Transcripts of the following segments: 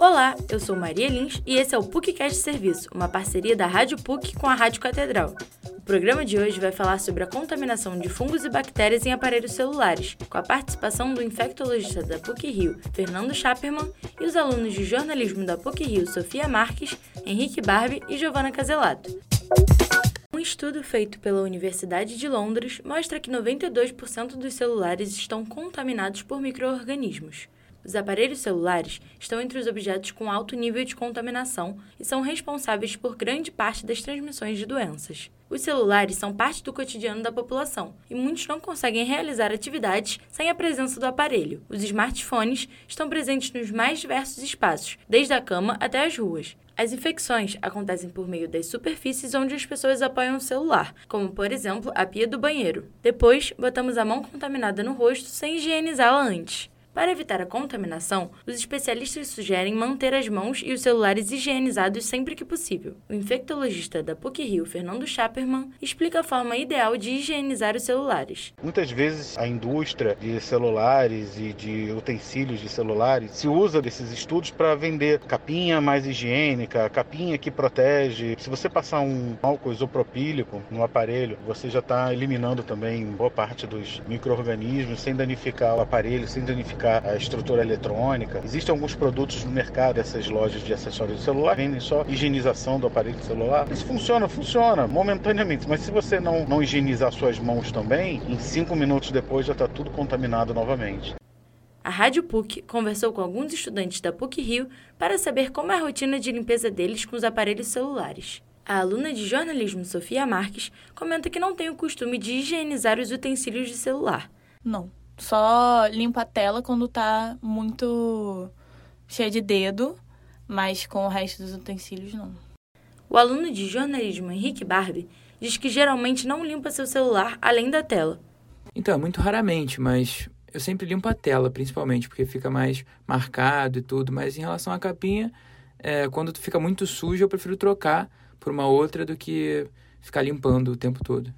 Olá, eu sou Maria Lins e esse é o PUCcast Serviço, uma parceria da Rádio PUC com a Rádio Catedral. O programa de hoje vai falar sobre a contaminação de fungos e bactérias em aparelhos celulares, com a participação do infectologista da PUC-Rio, Fernando Schapperman, e os alunos de jornalismo da PUC-Rio, Sofia Marques, Henrique Barbie e Giovanna Caselato. Um estudo feito pela Universidade de Londres mostra que 92% dos celulares estão contaminados por microorganismos. Os aparelhos celulares estão entre os objetos com alto nível de contaminação e são responsáveis por grande parte das transmissões de doenças. Os celulares são parte do cotidiano da população e muitos não conseguem realizar atividades sem a presença do aparelho. Os smartphones estão presentes nos mais diversos espaços, desde a cama até as ruas. As infecções acontecem por meio das superfícies onde as pessoas apoiam o celular, como por exemplo a pia do banheiro. Depois, botamos a mão contaminada no rosto sem higienizá-la antes. Para evitar a contaminação, os especialistas sugerem manter as mãos e os celulares higienizados sempre que possível. O infectologista da PUC-Rio, Fernando Schapperman, explica a forma ideal de higienizar os celulares. Muitas vezes a indústria de celulares e de utensílios de celulares se usa desses estudos para vender capinha mais higiênica, capinha que protege. Se você passar um álcool isopropílico no aparelho, você já está eliminando também boa parte dos micro-organismos sem danificar o aparelho, sem danificar a estrutura eletrônica. Existem alguns produtos no mercado, essas lojas de acessórios de celular, vendem só higienização do aparelho celular. Isso funciona, funciona momentaneamente, mas se você não, não higienizar suas mãos também, em cinco minutos depois já está tudo contaminado novamente. A Rádio PUC conversou com alguns estudantes da PUC Rio para saber como é a rotina de limpeza deles com os aparelhos celulares. A aluna de jornalismo Sofia Marques comenta que não tem o costume de higienizar os utensílios de celular. Não, só limpa a tela quando tá muito cheia de dedo, mas com o resto dos utensílios não. O aluno de jornalismo Henrique Barbie diz que geralmente não limpa seu celular além da tela. Então, muito raramente, mas eu sempre limpo a tela, principalmente, porque fica mais marcado e tudo. Mas em relação à capinha, é, quando fica muito sujo, eu prefiro trocar por uma outra do que ficar limpando o tempo todo.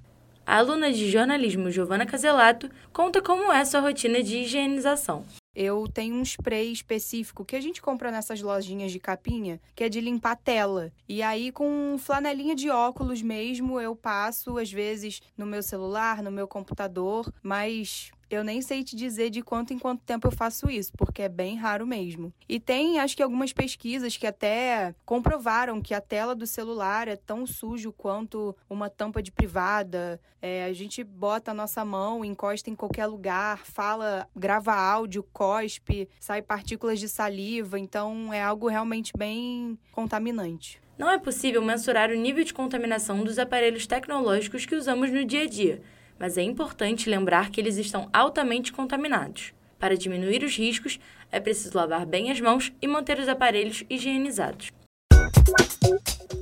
A aluna de jornalismo Giovanna Caselato conta como é sua rotina de higienização. Eu tenho um spray específico que a gente compra nessas lojinhas de capinha, que é de limpar tela. E aí, com flanelinha de óculos mesmo, eu passo, às vezes, no meu celular, no meu computador, mas eu nem sei te dizer de quanto em quanto tempo eu faço isso, porque é bem raro mesmo. E tem, acho que algumas pesquisas que até comprovaram que a tela do celular é tão sujo quanto uma tampa de privada. É, a gente bota a nossa mão, encosta em qualquer lugar, fala, grava áudio, cospe, sai partículas de saliva, então é algo realmente bem contaminante. Não é possível mensurar o nível de contaminação dos aparelhos tecnológicos que usamos no dia a dia mas é importante lembrar que eles estão altamente contaminados. Para diminuir os riscos, é preciso lavar bem as mãos e manter os aparelhos higienizados.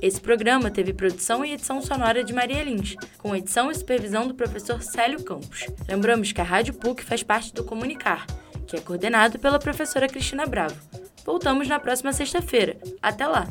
Esse programa teve produção e edição sonora de Maria Lins, com edição e supervisão do professor Célio Campos. Lembramos que a Rádio PUC faz parte do Comunicar, que é coordenado pela professora Cristina Bravo. Voltamos na próxima sexta-feira. Até lá!